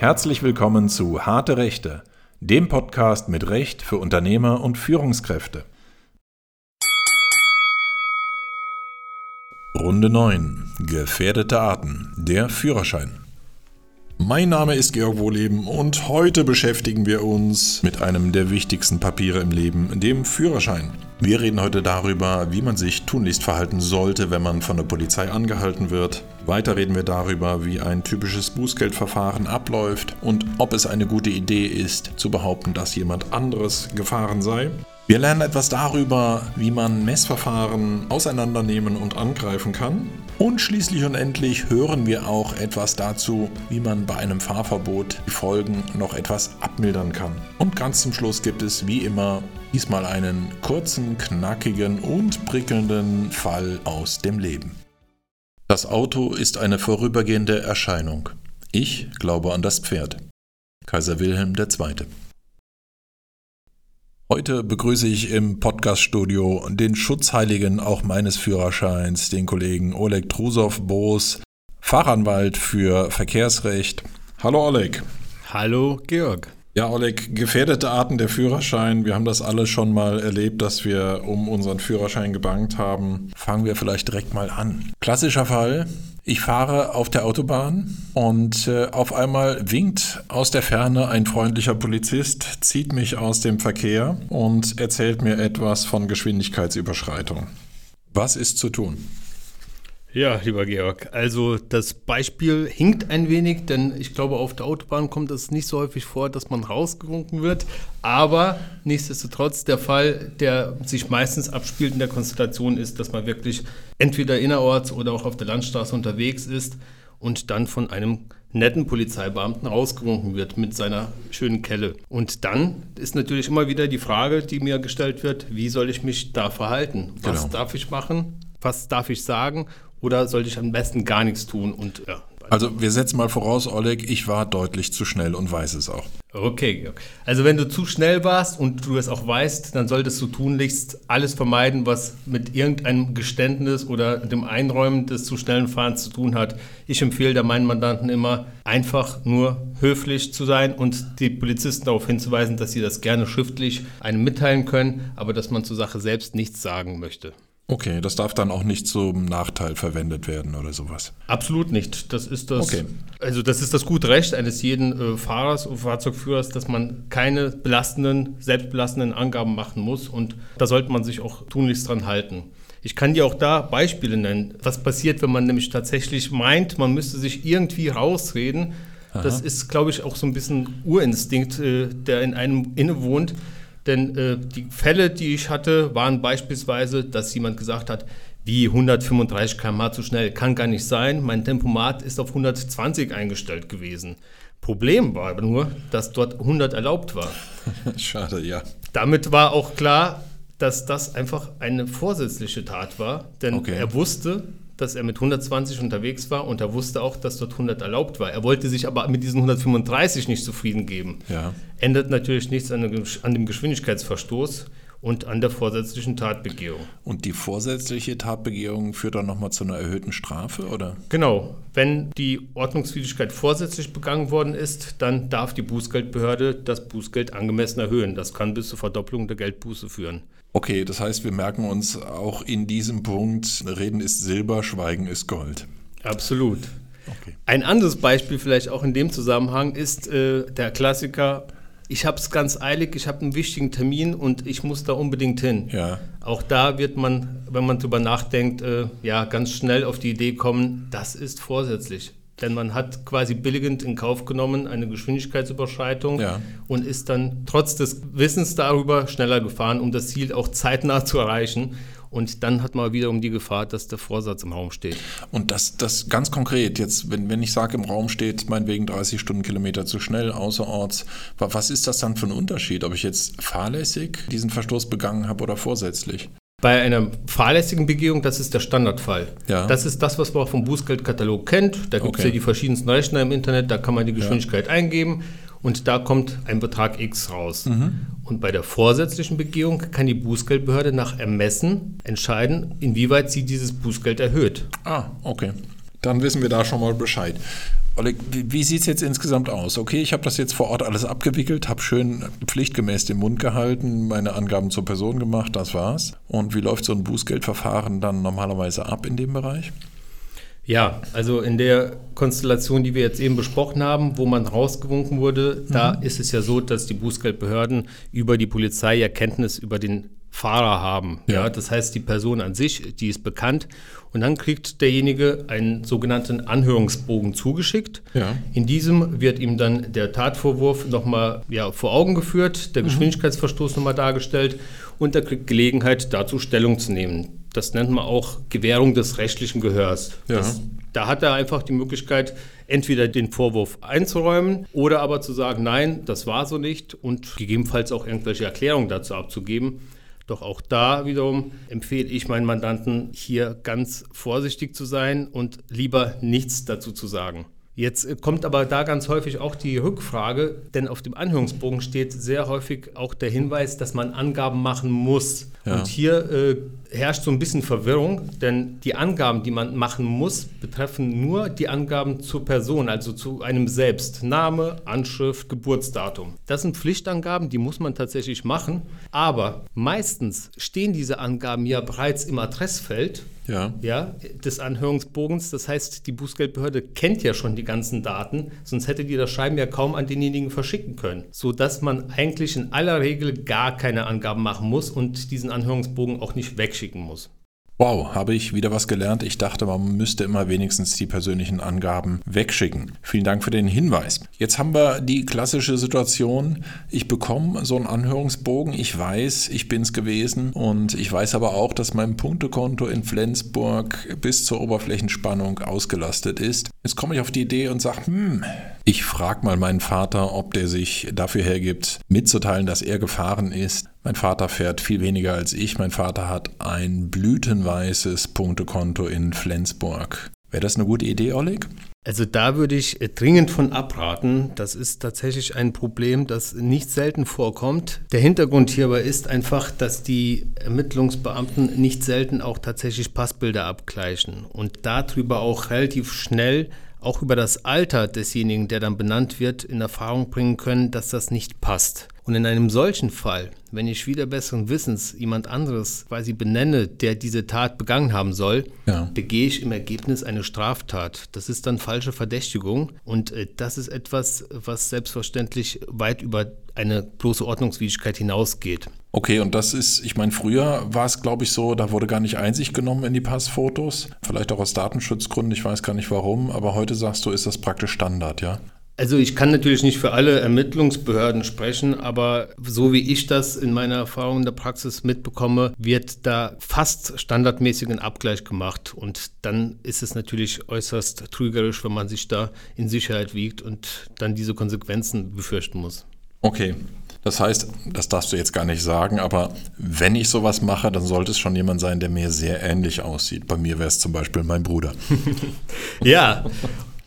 Herzlich willkommen zu Harte Rechte, dem Podcast mit Recht für Unternehmer und Führungskräfte. Runde 9. Gefährdete Arten. Der Führerschein. Mein Name ist Georg Wohleben und heute beschäftigen wir uns mit einem der wichtigsten Papiere im Leben, dem Führerschein. Wir reden heute darüber, wie man sich tunlichst verhalten sollte, wenn man von der Polizei angehalten wird. Weiter reden wir darüber, wie ein typisches Bußgeldverfahren abläuft und ob es eine gute Idee ist, zu behaupten, dass jemand anderes gefahren sei. Wir lernen etwas darüber, wie man Messverfahren auseinandernehmen und angreifen kann. Und schließlich und endlich hören wir auch etwas dazu, wie man bei einem Fahrverbot die Folgen noch etwas abmildern kann. Und ganz zum Schluss gibt es wie immer diesmal einen kurzen, knackigen und prickelnden Fall aus dem Leben. Das Auto ist eine vorübergehende Erscheinung. Ich glaube an das Pferd. Kaiser Wilhelm II. Heute begrüße ich im Podcaststudio den Schutzheiligen auch meines Führerscheins, den Kollegen Oleg Trusow-Boos, Fachanwalt für Verkehrsrecht. Hallo Oleg. Hallo Georg. Ja, Oleg, gefährdete Arten der Führerschein. Wir haben das alle schon mal erlebt, dass wir um unseren Führerschein gebankt haben. Fangen wir vielleicht direkt mal an. Klassischer Fall. Ich fahre auf der Autobahn und äh, auf einmal winkt aus der Ferne ein freundlicher Polizist, zieht mich aus dem Verkehr und erzählt mir etwas von Geschwindigkeitsüberschreitung. Was ist zu tun? Ja, lieber Georg, also das Beispiel hinkt ein wenig, denn ich glaube, auf der Autobahn kommt es nicht so häufig vor, dass man rausgewunken wird. Aber nichtsdestotrotz, der Fall, der sich meistens abspielt in der Konstellation, ist, dass man wirklich entweder innerorts oder auch auf der Landstraße unterwegs ist und dann von einem netten Polizeibeamten rausgewunken wird mit seiner schönen Kelle. Und dann ist natürlich immer wieder die Frage, die mir gestellt wird, wie soll ich mich da verhalten? Was genau. darf ich machen? Was darf ich sagen? Oder sollte ich am besten gar nichts tun und ja. Also wir setzen mal voraus, Oleg, ich war deutlich zu schnell und weiß es auch. Okay, also wenn du zu schnell warst und du es auch weißt, dann solltest du tunlichst alles vermeiden, was mit irgendeinem Geständnis oder dem Einräumen des zu schnellen Fahrens zu tun hat. Ich empfehle da meinen Mandanten immer, einfach nur höflich zu sein und die Polizisten darauf hinzuweisen, dass sie das gerne schriftlich einem mitteilen können, aber dass man zur Sache selbst nichts sagen möchte. Okay, das darf dann auch nicht zum Nachteil verwendet werden oder sowas. Absolut nicht. Das ist das. Okay. Also das ist das gute Recht eines jeden äh, Fahrers und Fahrzeugführers, dass man keine belastenden, selbstbelastenden Angaben machen muss und da sollte man sich auch tunlichst dran halten. Ich kann dir auch da Beispiele nennen. Was passiert, wenn man nämlich tatsächlich meint, man müsste sich irgendwie rausreden? Aha. Das ist, glaube ich, auch so ein bisschen Urinstinkt, äh, der in einem innewohnt. Denn äh, die Fälle, die ich hatte, waren beispielsweise, dass jemand gesagt hat, wie 135 km/h zu schnell, kann gar nicht sein. Mein Tempomat ist auf 120 eingestellt gewesen. Problem war aber nur, dass dort 100 erlaubt war. Schade, ja. Damit war auch klar, dass das einfach eine vorsätzliche Tat war, denn okay. er wusste, dass er mit 120 unterwegs war und er wusste auch, dass dort 100 erlaubt war. Er wollte sich aber mit diesen 135 nicht zufrieden geben. Ja. Ändert natürlich nichts an dem Geschwindigkeitsverstoß und an der vorsätzlichen Tatbegehung. Und die vorsätzliche Tatbegehung führt dann nochmal zu einer erhöhten Strafe, oder? Genau. Wenn die Ordnungswidrigkeit vorsätzlich begangen worden ist, dann darf die Bußgeldbehörde das Bußgeld angemessen erhöhen. Das kann bis zur Verdopplung der Geldbuße führen. Okay, das heißt, wir merken uns auch in diesem Punkt, Reden ist Silber, Schweigen ist Gold. Absolut. Okay. Ein anderes Beispiel vielleicht auch in dem Zusammenhang ist äh, der Klassiker ich habe es ganz eilig, ich habe einen wichtigen Termin und ich muss da unbedingt hin. Ja. Auch da wird man, wenn man drüber nachdenkt, äh, ja, ganz schnell auf die Idee kommen, das ist vorsätzlich. Denn man hat quasi billigend in Kauf genommen eine Geschwindigkeitsüberschreitung ja. und ist dann trotz des Wissens darüber schneller gefahren, um das Ziel auch zeitnah zu erreichen. Und dann hat man wiederum die Gefahr, dass der Vorsatz im Raum steht. Und das, das ganz konkret, jetzt, wenn, wenn ich sage, im Raum steht, meinetwegen 30 Stundenkilometer zu schnell außerorts, was ist das dann für ein Unterschied, ob ich jetzt fahrlässig diesen Verstoß begangen habe oder vorsätzlich? Bei einer fahrlässigen Begehung, das ist der Standardfall. Ja. Das ist das, was man auch vom Bußgeldkatalog kennt. Da gibt es okay. ja die verschiedensten Rechner im Internet, da kann man die Geschwindigkeit ja. eingeben und da kommt ein Betrag X raus. Mhm. Und bei der vorsätzlichen Begehung kann die Bußgeldbehörde nach Ermessen entscheiden, inwieweit sie dieses Bußgeld erhöht. Ah, okay. Dann wissen wir da schon mal Bescheid. Oleg, wie, sieht es jetzt insgesamt aus? Okay, ich habe das jetzt vor Ort alles abgewickelt, habe schön pflichtgemäß den Mund gehalten, meine Angaben zur Person gemacht, das war's. Und wie läuft so ein Bußgeldverfahren dann normalerweise ab in dem Bereich? Ja, also in der Konstellation, die wir jetzt eben besprochen haben, wo man rausgewunken wurde, mhm. da ist es ja so, dass die Bußgeldbehörden über die Polizei ja Kenntnis über den Fahrer haben. Ja. ja. das heißt, die Person an sich, die ist bekannt. Und dann kriegt derjenige einen sogenannten Anhörungsbogen zugeschickt. Ja. In diesem wird ihm dann der Tatvorwurf nochmal ja, vor Augen geführt, der mhm. Geschwindigkeitsverstoß nochmal dargestellt und er kriegt Gelegenheit, dazu Stellung zu nehmen. Das nennt man auch Gewährung des rechtlichen Gehörs. Ja. Das, da hat er einfach die Möglichkeit, entweder den Vorwurf einzuräumen oder aber zu sagen, nein, das war so nicht und gegebenenfalls auch irgendwelche Erklärungen dazu abzugeben. Doch auch da wiederum empfehle ich meinen Mandanten, hier ganz vorsichtig zu sein und lieber nichts dazu zu sagen. Jetzt äh, kommt aber da ganz häufig auch die Rückfrage, denn auf dem Anhörungsbogen steht sehr häufig auch der Hinweis, dass man Angaben machen muss. Ja. Und hier äh, herrscht so ein bisschen Verwirrung, denn die Angaben, die man machen muss, betreffen nur die Angaben zur Person, also zu einem selbst. Name, Anschrift, Geburtsdatum. Das sind Pflichtangaben, die muss man tatsächlich machen. Aber meistens stehen diese Angaben ja bereits im Adressfeld ja. Ja, des Anhörungsbogens. Das heißt, die Bußgeldbehörde kennt ja schon die ganzen Daten, sonst hätte die das Schreiben ja kaum an denjenigen verschicken können. Sodass man eigentlich in aller Regel gar keine Angaben machen muss und diesen Anhörungsbogen auch nicht wegschicken muss. Wow, habe ich wieder was gelernt. Ich dachte, man müsste immer wenigstens die persönlichen Angaben wegschicken. Vielen Dank für den Hinweis. Jetzt haben wir die klassische Situation, ich bekomme so einen Anhörungsbogen, ich weiß, ich bin es gewesen und ich weiß aber auch, dass mein Punktekonto in Flensburg bis zur Oberflächenspannung ausgelastet ist. Jetzt komme ich auf die Idee und sage, hm, ich frage mal meinen Vater, ob der sich dafür hergibt, mitzuteilen, dass er gefahren ist. Mein Vater fährt viel weniger als ich. Mein Vater hat ein blütenweißes Punktekonto in Flensburg. Wäre das eine gute Idee, Oleg? Also da würde ich dringend von abraten. Das ist tatsächlich ein Problem, das nicht selten vorkommt. Der Hintergrund hierbei ist einfach, dass die Ermittlungsbeamten nicht selten auch tatsächlich Passbilder abgleichen und darüber auch relativ schnell auch über das Alter desjenigen, der dann benannt wird, in Erfahrung bringen können, dass das nicht passt. Und in einem solchen Fall, wenn ich wieder besseren Wissens jemand anderes quasi benenne, der diese Tat begangen haben soll, ja. begehe ich im Ergebnis eine Straftat. Das ist dann falsche Verdächtigung und äh, das ist etwas, was selbstverständlich weit über eine bloße Ordnungswidrigkeit hinausgeht. Okay, und das ist, ich meine, früher war es, glaube ich, so, da wurde gar nicht Einsicht genommen in die Passfotos. Vielleicht auch aus Datenschutzgründen, ich weiß gar nicht warum, aber heute sagst du, ist das praktisch Standard, ja? Also ich kann natürlich nicht für alle Ermittlungsbehörden sprechen, aber so wie ich das in meiner Erfahrung in der Praxis mitbekomme, wird da fast standardmäßig ein Abgleich gemacht. Und dann ist es natürlich äußerst trügerisch, wenn man sich da in Sicherheit wiegt und dann diese Konsequenzen befürchten muss. Okay. Das heißt, das darfst du jetzt gar nicht sagen, aber wenn ich sowas mache, dann sollte es schon jemand sein, der mir sehr ähnlich aussieht. Bei mir wäre es zum Beispiel mein Bruder. ja,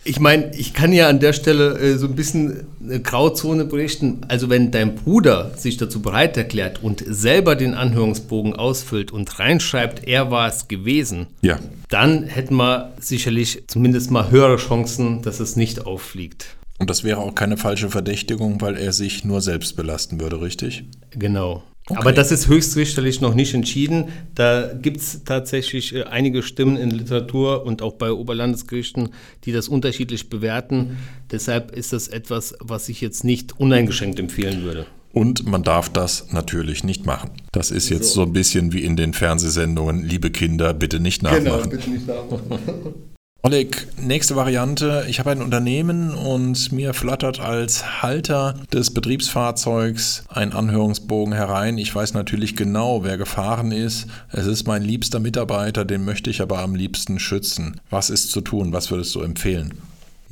ich meine, ich kann ja an der Stelle äh, so ein bisschen eine Grauzone berichten. Also wenn dein Bruder sich dazu bereit erklärt und selber den Anhörungsbogen ausfüllt und reinschreibt, er war es gewesen, ja. dann hätten wir sicherlich zumindest mal höhere Chancen, dass es nicht auffliegt. Und das wäre auch keine falsche Verdächtigung, weil er sich nur selbst belasten würde, richtig? Genau. Okay. Aber das ist höchstrichterlich noch nicht entschieden. Da gibt es tatsächlich äh, einige Stimmen in Literatur und auch bei Oberlandesgerichten, die das unterschiedlich bewerten. Deshalb ist das etwas, was ich jetzt nicht uneingeschränkt empfehlen würde. Und man darf das natürlich nicht machen. Das ist jetzt so, so ein bisschen wie in den Fernsehsendungen, liebe Kinder, bitte nicht nachmachen. Genau, bitte nicht nachmachen. Oleg, nächste Variante. Ich habe ein Unternehmen und mir flattert als Halter des Betriebsfahrzeugs ein Anhörungsbogen herein. Ich weiß natürlich genau, wer gefahren ist. Es ist mein liebster Mitarbeiter, den möchte ich aber am liebsten schützen. Was ist zu tun? Was würdest du empfehlen?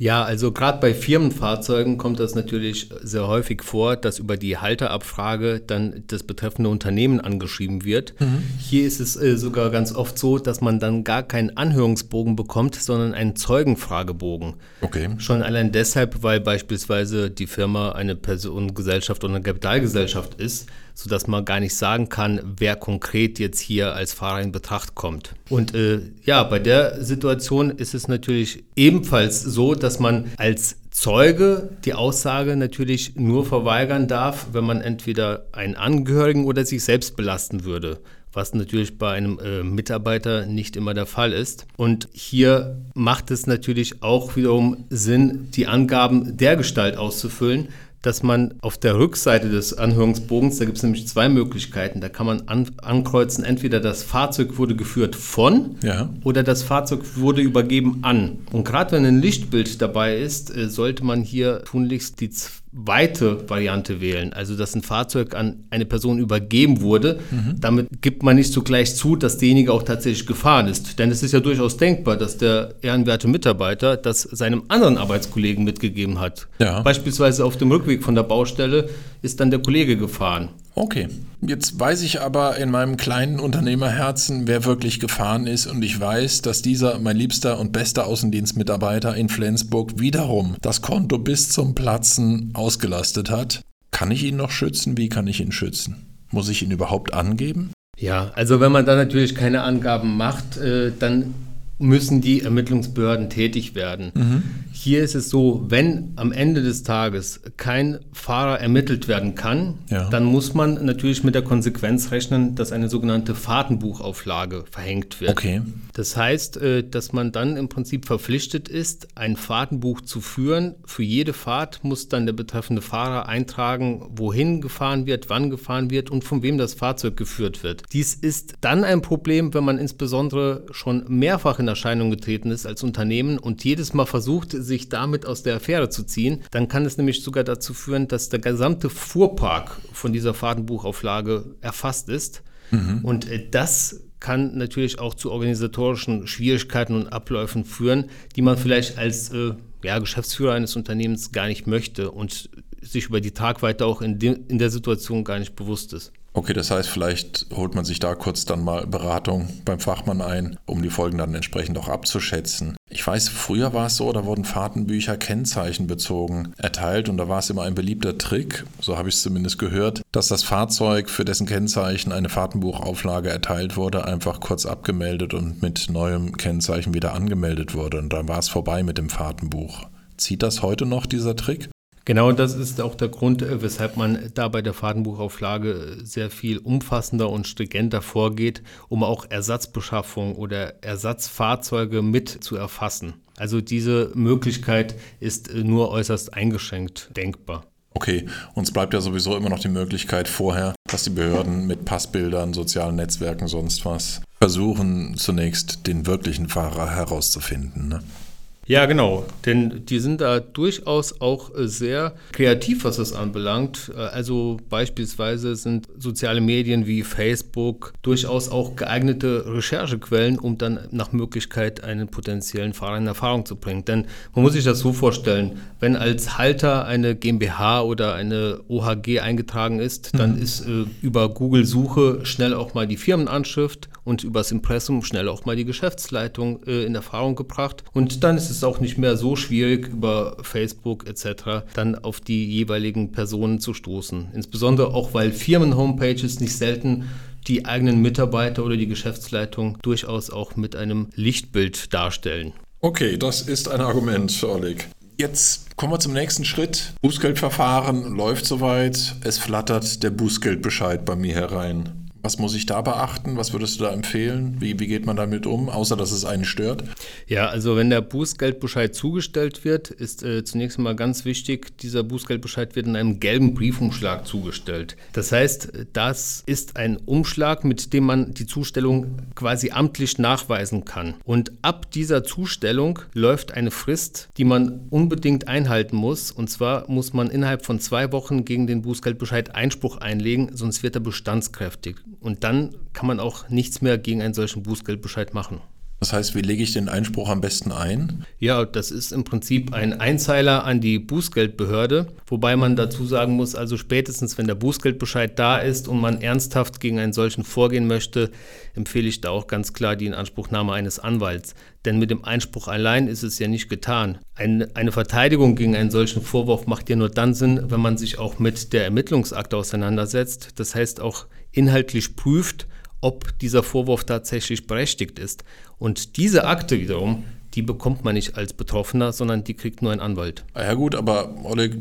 Ja, also gerade bei Firmenfahrzeugen kommt das natürlich sehr häufig vor, dass über die Halterabfrage dann das betreffende Unternehmen angeschrieben wird. Mhm. Hier ist es äh, sogar ganz oft so, dass man dann gar keinen Anhörungsbogen bekommt, sondern einen Zeugenfragebogen. Okay. Schon allein deshalb, weil beispielsweise die Firma eine Personengesellschaft oder eine Kapitalgesellschaft ist sodass man gar nicht sagen kann, wer konkret jetzt hier als Fahrer in Betracht kommt. Und äh, ja, bei der Situation ist es natürlich ebenfalls so, dass man als Zeuge die Aussage natürlich nur verweigern darf, wenn man entweder einen Angehörigen oder sich selbst belasten würde was natürlich bei einem äh, Mitarbeiter nicht immer der Fall ist. Und hier macht es natürlich auch wiederum Sinn, die Angaben der Gestalt auszufüllen, dass man auf der Rückseite des Anhörungsbogens, da gibt es nämlich zwei Möglichkeiten, da kann man an, ankreuzen, entweder das Fahrzeug wurde geführt von ja. oder das Fahrzeug wurde übergeben an. Und gerade wenn ein Lichtbild dabei ist, äh, sollte man hier tunlichst die weite Variante wählen, also dass ein Fahrzeug an eine Person übergeben wurde. Mhm. Damit gibt man nicht sogleich zu, dass derjenige auch tatsächlich gefahren ist. Denn es ist ja durchaus denkbar, dass der ehrenwerte Mitarbeiter das seinem anderen Arbeitskollegen mitgegeben hat. Ja. Beispielsweise auf dem Rückweg von der Baustelle ist dann der Kollege gefahren. Okay, jetzt weiß ich aber in meinem kleinen Unternehmerherzen, wer wirklich gefahren ist und ich weiß, dass dieser mein liebster und bester Außendienstmitarbeiter in Flensburg wiederum das Konto bis zum Platzen ausgelastet hat. Kann ich ihn noch schützen? Wie kann ich ihn schützen? Muss ich ihn überhaupt angeben? Ja, also wenn man da natürlich keine Angaben macht, äh, dann müssen die Ermittlungsbehörden tätig werden. Mhm. Hier ist es so, wenn am Ende des Tages kein Fahrer ermittelt werden kann, ja. dann muss man natürlich mit der Konsequenz rechnen, dass eine sogenannte Fahrtenbuchauflage verhängt wird. Okay. Das heißt, äh, dass man dann im Prinzip verpflichtet ist, ein Fahrtenbuch zu führen. Für jede Fahrt muss dann der betreffende Fahrer eintragen, wohin gefahren wird, wann gefahren wird und von wem das Fahrzeug geführt wird. Dies ist dann ein Problem, wenn man insbesondere schon mehrfach in Erscheinung getreten ist als Unternehmen und jedes Mal versucht, sich damit aus der Affäre zu ziehen, dann kann es nämlich sogar dazu führen, dass der gesamte Fuhrpark von dieser Fahrtenbuchauflage erfasst ist. Mhm. Und äh, das kann natürlich auch zu organisatorischen Schwierigkeiten und Abläufen führen, die man vielleicht als äh, ja, Geschäftsführer eines Unternehmens gar nicht möchte und sich über die Tragweite auch in, de, in der Situation gar nicht bewusst ist. Okay, das heißt, vielleicht holt man sich da kurz dann mal Beratung beim Fachmann ein, um die Folgen dann entsprechend auch abzuschätzen. Ich weiß, früher war es so, da wurden Fahrtenbücher kennzeichenbezogen erteilt und da war es immer ein beliebter Trick, so habe ich es zumindest gehört, dass das Fahrzeug, für dessen Kennzeichen eine Fahrtenbuchauflage erteilt wurde, einfach kurz abgemeldet und mit neuem Kennzeichen wieder angemeldet wurde und dann war es vorbei mit dem Fahrtenbuch. Zieht das heute noch, dieser Trick? Genau, das ist auch der Grund, äh, weshalb man da bei der Fahrtenbuchauflage sehr viel umfassender und stringenter vorgeht, um auch Ersatzbeschaffung oder Ersatzfahrzeuge mit zu erfassen. Also diese Möglichkeit ist äh, nur äußerst eingeschränkt denkbar. Okay, uns bleibt ja sowieso immer noch die Möglichkeit vorher, dass die Behörden mit Passbildern, sozialen Netzwerken, sonst was versuchen, zunächst den wirklichen Fahrer herauszufinden. Ne? Ja, genau, denn die sind da durchaus auch äh, sehr kreativ, was das anbelangt. Äh, also beispielsweise sind soziale Medien wie Facebook durchaus auch geeignete Recherchequellen, um dann nach Möglichkeit einen potenziellen Fahrer in Erfahrung zu bringen. Denn man muss sich das so vorstellen, wenn als Halter eine GmbH oder eine OHG eingetragen ist, dann mhm. ist äh, über Google-Suche schnell auch mal die Firmenanschrift und übers Impressum schnell auch mal die Geschäftsleitung äh, in Erfahrung gebracht. Und dann ist es auch nicht mehr so schwierig, über Facebook etc. dann auf die jeweiligen Personen zu stoßen. Insbesondere auch, weil Firmen-Homepages nicht selten die eigenen Mitarbeiter oder die Geschäftsleitung durchaus auch mit einem Lichtbild darstellen. Okay, das ist ein Argument, Oleg. Jetzt kommen wir zum nächsten Schritt. Bußgeldverfahren läuft soweit. Es flattert der Bußgeldbescheid bei mir herein. Was muss ich da beachten? Was würdest du da empfehlen? Wie, wie geht man damit um, außer dass es einen stört? Ja, also wenn der Bußgeldbescheid zugestellt wird, ist äh, zunächst einmal ganz wichtig, dieser Bußgeldbescheid wird in einem gelben Briefumschlag zugestellt. Das heißt, das ist ein Umschlag, mit dem man die Zustellung quasi amtlich nachweisen kann. Und ab dieser Zustellung läuft eine Frist, die man unbedingt einhalten muss. Und zwar muss man innerhalb von zwei Wochen gegen den Bußgeldbescheid Einspruch einlegen, sonst wird er bestandskräftig. Und dann kann man auch nichts mehr gegen einen solchen Bußgeldbescheid machen. Das heißt, wie lege ich den Einspruch am besten ein? Ja, das ist im Prinzip ein Einzeiler an die Bußgeldbehörde, wobei man dazu sagen muss, also spätestens wenn der Bußgeldbescheid da ist und man ernsthaft gegen einen solchen vorgehen möchte, empfehle ich da auch ganz klar die Inanspruchnahme eines Anwalts. Denn mit dem Einspruch allein ist es ja nicht getan. Eine, eine Verteidigung gegen einen solchen Vorwurf macht ja nur dann Sinn, wenn man sich auch mit der Ermittlungsakte auseinandersetzt. Das heißt auch inhaltlich prüft, ob dieser Vorwurf tatsächlich berechtigt ist. Und diese Akte wiederum, die bekommt man nicht als Betroffener, sondern die kriegt nur ein Anwalt. Ah ja gut, aber Oleg,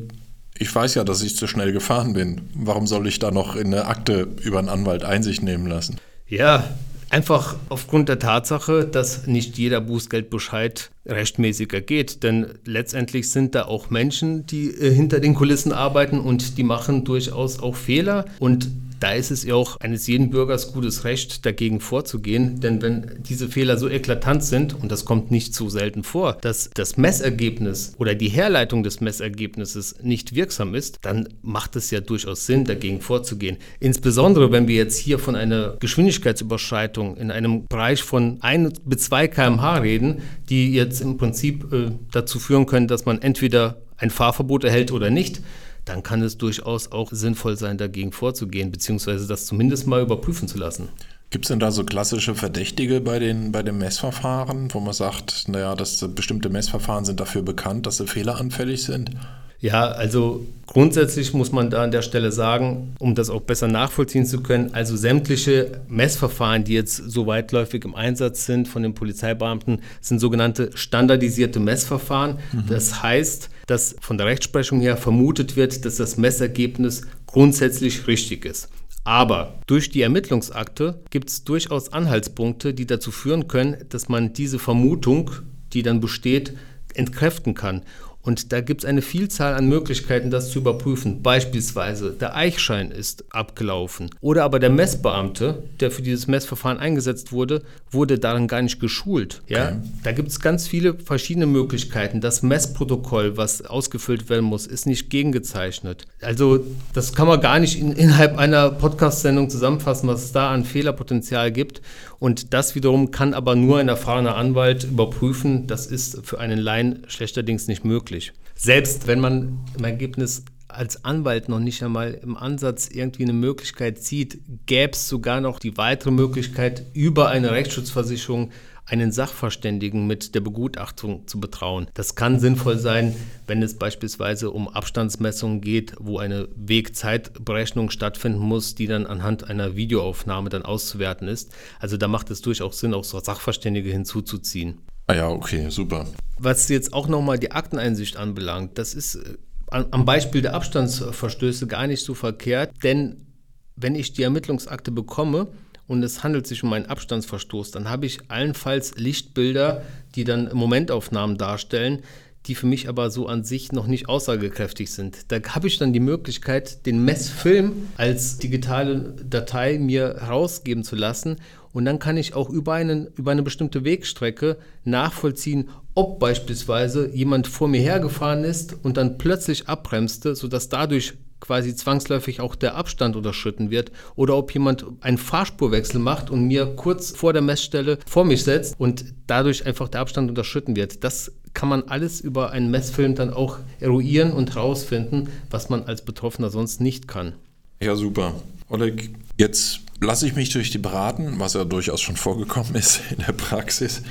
ich weiß ja, dass ich zu schnell gefahren bin. Warum soll ich da noch in eine Akte über einen Anwalt Einsicht nehmen lassen? Ja, Einfach aufgrund der Tatsache, dass nicht jeder Bußgeldbescheid rechtmäßig ergeht. Denn letztendlich sind da auch Menschen, die äh, hinter den Kulissen arbeiten und die machen durchaus auch Fehler. Und da ist es ja auch eines jeden Bürgers gutes Recht, dagegen vorzugehen. Denn wenn diese Fehler so eklatant sind, und das kommt nicht so selten vor, dass das Messergebnis oder die Herleitung des Messergebnisses nicht wirksam ist, dann macht es ja durchaus Sinn, dagegen vorzugehen. Insbesondere, wenn wir jetzt hier von einer Geschwindigkeitsüberschreitung in einem Bereich von 1 bis 2 km/h reden, die jetzt im Prinzip äh, dazu führen können, dass man entweder ein Fahrverbot erhält oder nicht, dann kann es durchaus auch sinnvoll sein, dagegen vorzugehen, beziehungsweise das zumindest mal überprüfen zu lassen. Gibt es denn da so klassische Verdächtige bei den, bei den Messverfahren, wo man sagt, naja, dass bestimmte Messverfahren sind dafür bekannt, dass sie fehleranfällig sind? Ja, also grundsätzlich muss man da an der Stelle sagen, um das auch besser nachvollziehen zu können, also sämtliche Messverfahren, die jetzt so weitläufig im Einsatz sind von den Polizeibeamten, sind sogenannte standardisierte Messverfahren. Mhm. Das heißt, dass von der Rechtsprechung her vermutet wird, dass das Messergebnis grundsätzlich richtig ist. Aber durch die Ermittlungsakte gibt es durchaus Anhaltspunkte, die dazu führen können, dass man diese Vermutung, die dann besteht, entkräften kann. Und da gibt es eine Vielzahl an Möglichkeiten, das zu überprüfen. Beispielsweise der Eichschein ist abgelaufen. Oder aber der Messbeamte, der für dieses Messverfahren eingesetzt wurde, wurde darin gar nicht geschult. Ja? Okay. Da gibt es ganz viele verschiedene Möglichkeiten. Das Messprotokoll, was ausgefüllt werden muss, ist nicht gegengezeichnet. Also das kann man gar nicht in, innerhalb einer Podcast-Sendung zusammenfassen, was es da an Fehlerpotenzial gibt. Und das wiederum kann aber nur ein erfahrener Anwalt überprüfen. Das ist für einen Laien schlechterdings nicht möglich. Selbst wenn man im Ergebnis als Anwalt noch nicht einmal im Ansatz irgendwie eine Möglichkeit sieht, gäbe es sogar noch die weitere Möglichkeit, über eine Rechtsschutzversicherung einen Sachverständigen mit der Begutachtung zu betrauen. Das kann sinnvoll sein, wenn es beispielsweise um Abstandsmessungen geht, wo eine Wegzeitberechnung stattfinden muss, die dann anhand einer Videoaufnahme dann auszuwerten ist. Also da macht es durchaus Sinn, auch so Sachverständige hinzuzuziehen. Ah ja, okay, super. Was jetzt auch nochmal die Akteneinsicht anbelangt, das ist äh, am Beispiel der Abstandsverstöße gar nicht so verkehrt, denn wenn ich die Ermittlungsakte bekomme, und es handelt sich um einen Abstandsverstoß, dann habe ich allenfalls Lichtbilder, die dann Momentaufnahmen darstellen, die für mich aber so an sich noch nicht aussagekräftig sind. Da habe ich dann die Möglichkeit, den Messfilm als digitale Datei mir herausgeben zu lassen und dann kann ich auch über, einen, über eine bestimmte Wegstrecke nachvollziehen, ob beispielsweise jemand vor mir hergefahren ist und dann plötzlich abbremste, sodass dadurch quasi zwangsläufig auch der Abstand unterschritten wird oder ob jemand einen Fahrspurwechsel macht und mir kurz vor der Messstelle vor mich setzt und dadurch einfach der Abstand unterschritten wird. Das kann man alles über einen Messfilm dann auch eruieren und herausfinden, was man als Betroffener sonst nicht kann. Ja, super. Oleg, jetzt lasse ich mich durch die beraten, was ja durchaus schon vorgekommen ist in der Praxis.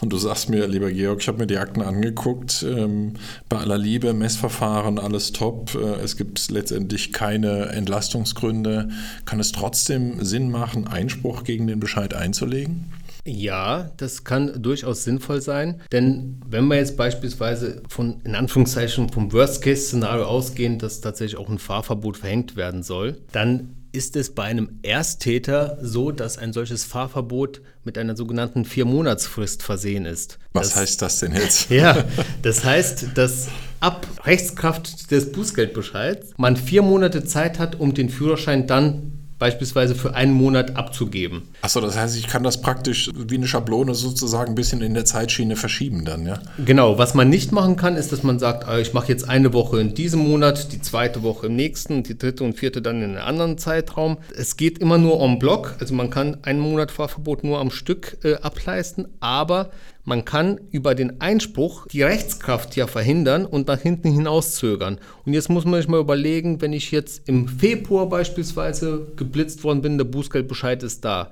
Und du sagst mir, lieber Georg, ich habe mir die Akten angeguckt. Ähm, bei aller Liebe, Messverfahren, alles top. Äh, es gibt letztendlich keine Entlastungsgründe. Kann es trotzdem Sinn machen, Einspruch gegen den Bescheid einzulegen? Ja, das kann durchaus sinnvoll sein, denn wenn wir jetzt beispielsweise von, in Anführungszeichen, vom Worst-Case-Szenario ausgehen, dass tatsächlich auch ein Fahrverbot verhängt werden soll, dann ist es bei einem Ersttäter so, dass ein solches Fahrverbot mit einer sogenannten Vier-Monatsfrist versehen ist. Was das, heißt das denn jetzt? Ja, das heißt, dass ab Rechtskraft des Bußgeldbescheids man vier Monate Zeit hat, um den Führerschein dann beispielsweise für einen Monat abzugeben. Achso, das heißt, ich kann das praktisch wie eine Schablone sozusagen ein bisschen in der Zeitschiene verschieben dann, ja? Genau, was man nicht machen kann, ist, dass man sagt, ah, ich mache jetzt eine Woche in diesem Monat, die zweite Woche im nächsten, die dritte und vierte dann in einem anderen Zeitraum. Es geht immer nur en bloc, also man kann einen Monat Fahrverbot nur am Stück äh, ableisten, aber man kann über den Einspruch die Rechtskraft ja verhindern und nach hinten hinaus zögern. Und jetzt muss man sich mal überlegen, wenn ich jetzt im Februar beispielsweise geblitzt worden bin, der Bußgeldbescheid ist da.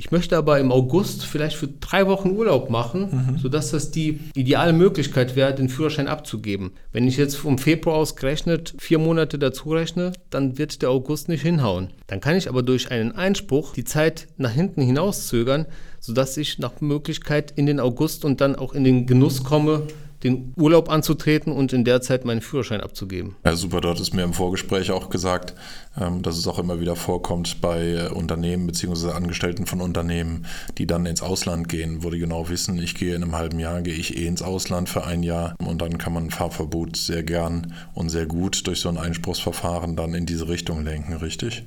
Ich möchte aber im August vielleicht für drei Wochen Urlaub machen, mhm. sodass das die ideale Möglichkeit wäre, den Führerschein abzugeben. Wenn ich jetzt vom Februar aus gerechnet vier Monate dazu rechne, dann wird der August nicht hinhauen. Dann kann ich aber durch einen Einspruch die Zeit nach hinten hinauszögern, sodass ich nach Möglichkeit in den August und dann auch in den Genuss komme, den Urlaub anzutreten und in der Zeit meinen Führerschein abzugeben. Ja, super. Dort ist mir im Vorgespräch auch gesagt, ähm, dass es auch immer wieder vorkommt bei äh, Unternehmen bzw. Angestellten von Unternehmen, die dann ins Ausland gehen, wo die genau wissen, ich gehe in einem halben Jahr, gehe ich eh ins Ausland für ein Jahr und dann kann man ein Fahrverbot sehr gern und sehr gut durch so ein Einspruchsverfahren dann in diese Richtung lenken, richtig?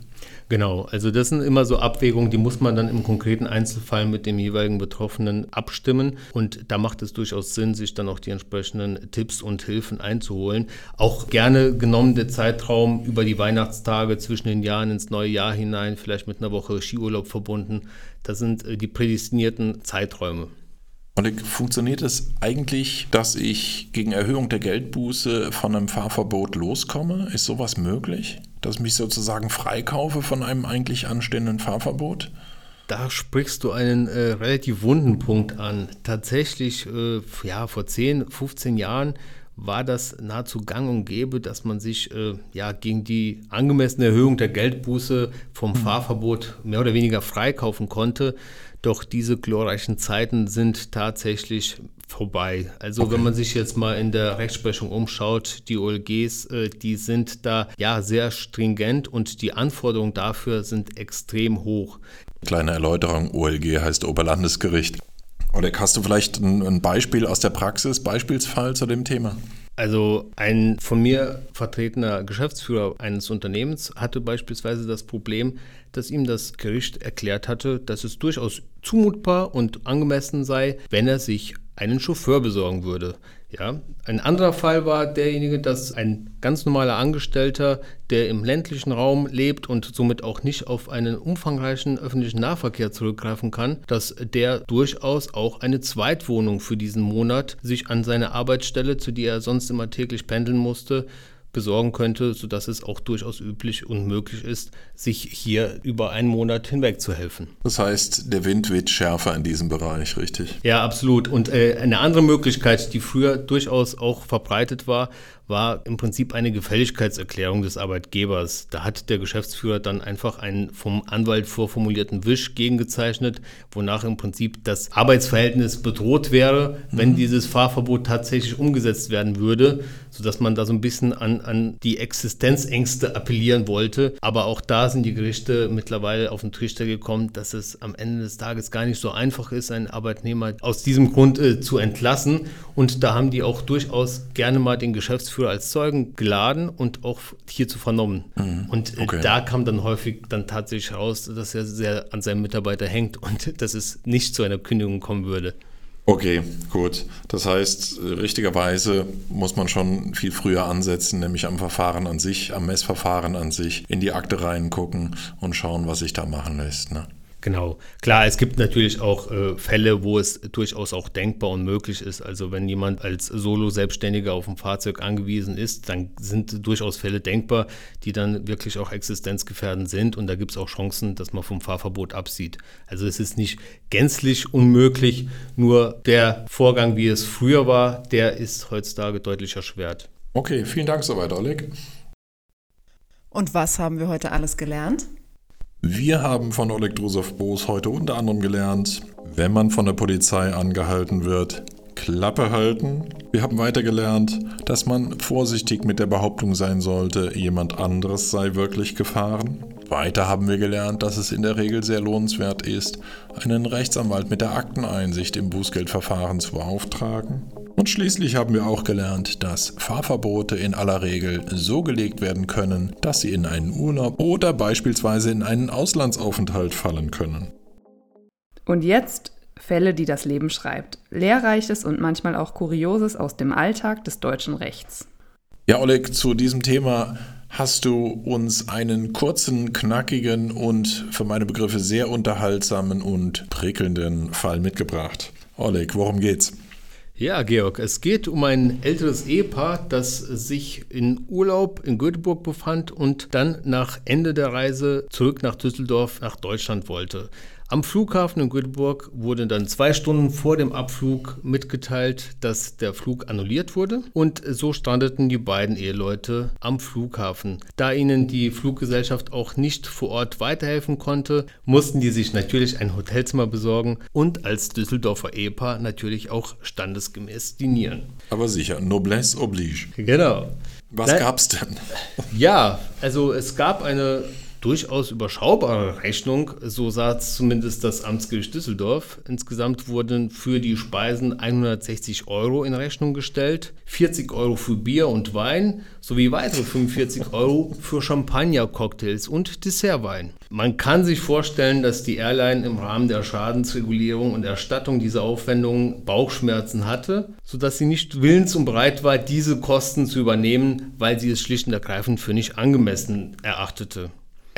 Genau, also das sind immer so Abwägungen, die muss man dann im konkreten Einzelfall mit dem jeweiligen Betroffenen abstimmen. Und da macht es durchaus Sinn, sich dann auch die entsprechenden Tipps und Hilfen einzuholen. Auch gerne genommen der Zeitraum über die Weihnachtstage zwischen den Jahren ins neue Jahr hinein, vielleicht mit einer Woche Skiurlaub verbunden. Das sind äh, die prädestinierten Zeiträume. Und funktioniert es eigentlich, dass ich gegen Erhöhung der Geldbuße von einem Fahrverbot loskomme? Ist sowas möglich? Dass ich mich sozusagen freikaufe von einem eigentlich anstehenden Fahrverbot? Da sprichst du einen äh, relativ wunden Punkt an. Tatsächlich, äh, ja, vor 10, 15 Jahren war das nahezu gang und gäbe, dass man sich äh, ja gegen die angemessene Erhöhung der Geldbuße vom hm. Fahrverbot mehr oder weniger freikaufen konnte. Doch diese glorreichen Zeiten sind tatsächlich vorbei. Also okay. wenn man sich jetzt mal in der Rechtsprechung umschaut, die OLGs, äh, die sind da ja sehr stringent und die Anforderungen dafür sind extrem hoch. Kleine Erläuterung, OLG heißt Oberlandesgericht. Oder hast du vielleicht ein, ein Beispiel aus der Praxis, Beispielsfall zu dem Thema? Also ein von mir vertretener Geschäftsführer eines Unternehmens hatte beispielsweise das Problem, dass ihm das Gericht erklärt hatte, dass es durchaus zumutbar und angemessen sei, wenn er sich einen Chauffeur besorgen würde. Ja, ein anderer Fall war derjenige, dass ein ganz normaler Angestellter, der im ländlichen Raum lebt und somit auch nicht auf einen umfangreichen öffentlichen Nahverkehr zurückgreifen kann, dass der durchaus auch eine Zweitwohnung für diesen Monat sich an seine Arbeitsstelle, zu der er sonst immer täglich pendeln musste, besorgen könnte, sodass es auch durchaus üblich und möglich ist, sich hier über einen Monat hinweg zu helfen. Das heißt, der Wind weht schärfer in diesem Bereich, richtig? Ja, absolut. Und äh, eine andere Möglichkeit, die früher durchaus auch verbreitet war, war im Prinzip eine Gefälligkeitserklärung des Arbeitgebers. Da hat der Geschäftsführer dann einfach einen vom Anwalt vorformulierten Wisch gegengezeichnet, wonach im Prinzip das Arbeitsverhältnis bedroht wäre, wenn mhm. dieses Fahrverbot tatsächlich umgesetzt werden würde, sodass man da so ein bisschen an, an die Existenzängste appellieren wollte. Aber auch da sind die Gerichte mittlerweile auf den Trichter gekommen, dass es am Ende des Tages gar nicht so einfach ist, einen Arbeitnehmer aus diesem Grund äh, zu entlassen. Und da haben die auch durchaus gerne mal den Geschäftsführer als Zeugen geladen und auch hierzu vernommen. Mhm. Und äh, okay. da kam dann häufig dann tatsächlich raus, dass er sehr an seinem Mitarbeiter hängt und dass es nicht zu einer Kündigung kommen würde. Okay, gut. Das heißt, richtigerweise muss man schon viel früher ansetzen, nämlich am Verfahren an sich, am Messverfahren an sich, in die Akte reingucken und schauen, was sich da machen lässt. Ne? Genau. Klar, es gibt natürlich auch äh, Fälle, wo es durchaus auch denkbar und möglich ist. Also wenn jemand als Solo-Selbstständiger auf ein Fahrzeug angewiesen ist, dann sind durchaus Fälle denkbar, die dann wirklich auch existenzgefährdend sind. Und da gibt es auch Chancen, dass man vom Fahrverbot absieht. Also es ist nicht gänzlich unmöglich, nur der Vorgang, wie es früher war, der ist heutzutage deutlich erschwert. Okay, vielen Dank soweit, Oleg. Und was haben wir heute alles gelernt? Wir haben von Oleg Drusov-Boos heute unter anderem gelernt, wenn man von der Polizei angehalten wird, Klappe halten. Wir haben weiter gelernt, dass man vorsichtig mit der Behauptung sein sollte, jemand anderes sei wirklich gefahren. Weiter haben wir gelernt, dass es in der Regel sehr lohnenswert ist, einen Rechtsanwalt mit der Akteneinsicht im Bußgeldverfahren zu beauftragen. Und schließlich haben wir auch gelernt, dass Fahrverbote in aller Regel so gelegt werden können, dass sie in einen Urlaub oder beispielsweise in einen Auslandsaufenthalt fallen können. Und jetzt Fälle, die das Leben schreibt. Lehrreiches und manchmal auch Kurioses aus dem Alltag des deutschen Rechts. Ja, Oleg, zu diesem Thema hast du uns einen kurzen, knackigen und für meine Begriffe sehr unterhaltsamen und prickelnden Fall mitgebracht. Oleg, worum geht's? Ja, Georg, es geht um ein älteres Ehepaar, das sich in Urlaub in Göteborg befand und dann nach Ende der Reise zurück nach Düsseldorf nach Deutschland wollte. Am Flughafen in Göteborg wurde dann zwei Stunden vor dem Abflug mitgeteilt, dass der Flug annulliert wurde. Und so strandeten die beiden Eheleute am Flughafen. Da ihnen die Fluggesellschaft auch nicht vor Ort weiterhelfen konnte, mussten die sich natürlich ein Hotelzimmer besorgen und als Düsseldorfer Ehepaar natürlich auch standesgemäß dinieren. Aber sicher, Noblesse oblige. Genau. Was Nein, gab's denn? Ja, also es gab eine durchaus überschaubare Rechnung, so sah es zumindest das Amtsgericht Düsseldorf. Insgesamt wurden für die Speisen 160 Euro in Rechnung gestellt, 40 Euro für Bier und Wein sowie weitere 45 Euro für Champagner, Cocktails und Dessertwein. Man kann sich vorstellen, dass die Airline im Rahmen der Schadensregulierung und Erstattung dieser Aufwendungen Bauchschmerzen hatte, sodass sie nicht willens und bereit war, diese Kosten zu übernehmen, weil sie es schlicht und ergreifend für nicht angemessen erachtete.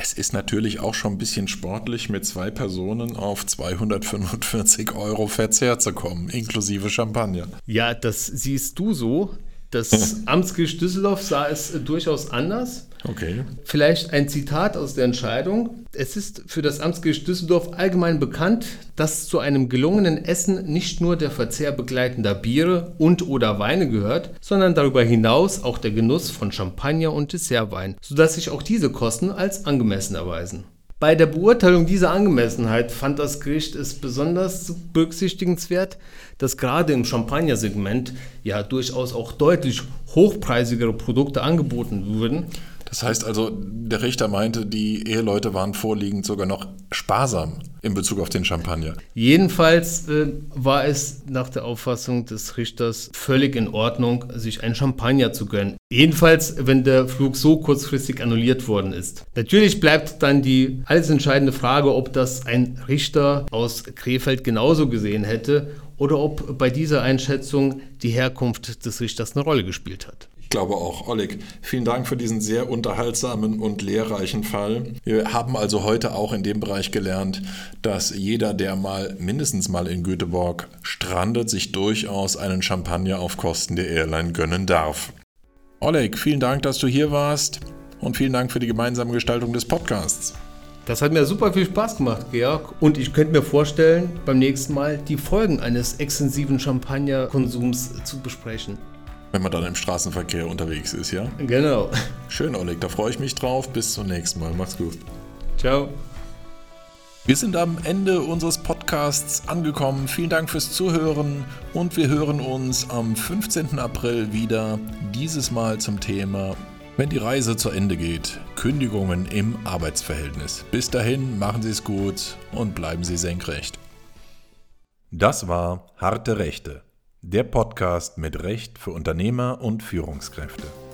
Es ist natürlich auch schon ein bisschen sportlich, mit zwei Personen auf 245 Euro Verzehr zu kommen, inklusive Champagner. Ja, das siehst du so. Das Amtsgericht Düsseldorf sah es durchaus anders. Okay. Vielleicht ein Zitat aus der Entscheidung. Es ist für das Amtsgericht Düsseldorf allgemein bekannt, dass zu einem gelungenen Essen nicht nur der Verzehr begleitender Biere und oder Weine gehört, sondern darüber hinaus auch der Genuss von Champagner und Dessertwein, sodass sich auch diese Kosten als angemessen erweisen. Bei der Beurteilung dieser Angemessenheit fand das Gericht es besonders berücksichtigenswert, dass gerade im Champagner-Segment ja durchaus auch deutlich hochpreisigere Produkte angeboten wurden das heißt also, der Richter meinte, die Eheleute waren vorliegend sogar noch sparsam in Bezug auf den Champagner. Jedenfalls äh, war es nach der Auffassung des Richters völlig in Ordnung, sich ein Champagner zu gönnen. Jedenfalls, wenn der Flug so kurzfristig annulliert worden ist. Natürlich bleibt dann die alles entscheidende Frage, ob das ein Richter aus Krefeld genauso gesehen hätte oder ob bei dieser Einschätzung die Herkunft des Richters eine Rolle gespielt hat. Glaube auch. Oleg, vielen Dank für diesen sehr unterhaltsamen und lehrreichen Fall. Wir haben also heute auch in dem Bereich gelernt, dass jeder, der mal mindestens mal in Göteborg strandet, sich durchaus einen Champagner auf Kosten der Airline gönnen darf. Oleg, vielen Dank, dass du hier warst und vielen Dank für die gemeinsame Gestaltung des Podcasts. Das hat mir super viel Spaß gemacht, Georg. Und ich könnte mir vorstellen, beim nächsten Mal die Folgen eines extensiven Champagnerkonsums zu besprechen. Wenn man dann im Straßenverkehr unterwegs ist, ja? Genau. Schön, Oleg, da freue ich mich drauf. Bis zum nächsten Mal. Mach's gut. Ciao. Wir sind am Ende unseres Podcasts angekommen. Vielen Dank fürs Zuhören und wir hören uns am 15. April wieder. Dieses Mal zum Thema, wenn die Reise zu Ende geht, Kündigungen im Arbeitsverhältnis. Bis dahin, machen Sie es gut und bleiben Sie senkrecht. Das war Harte Rechte der Podcast mit Recht für Unternehmer und Führungskräfte.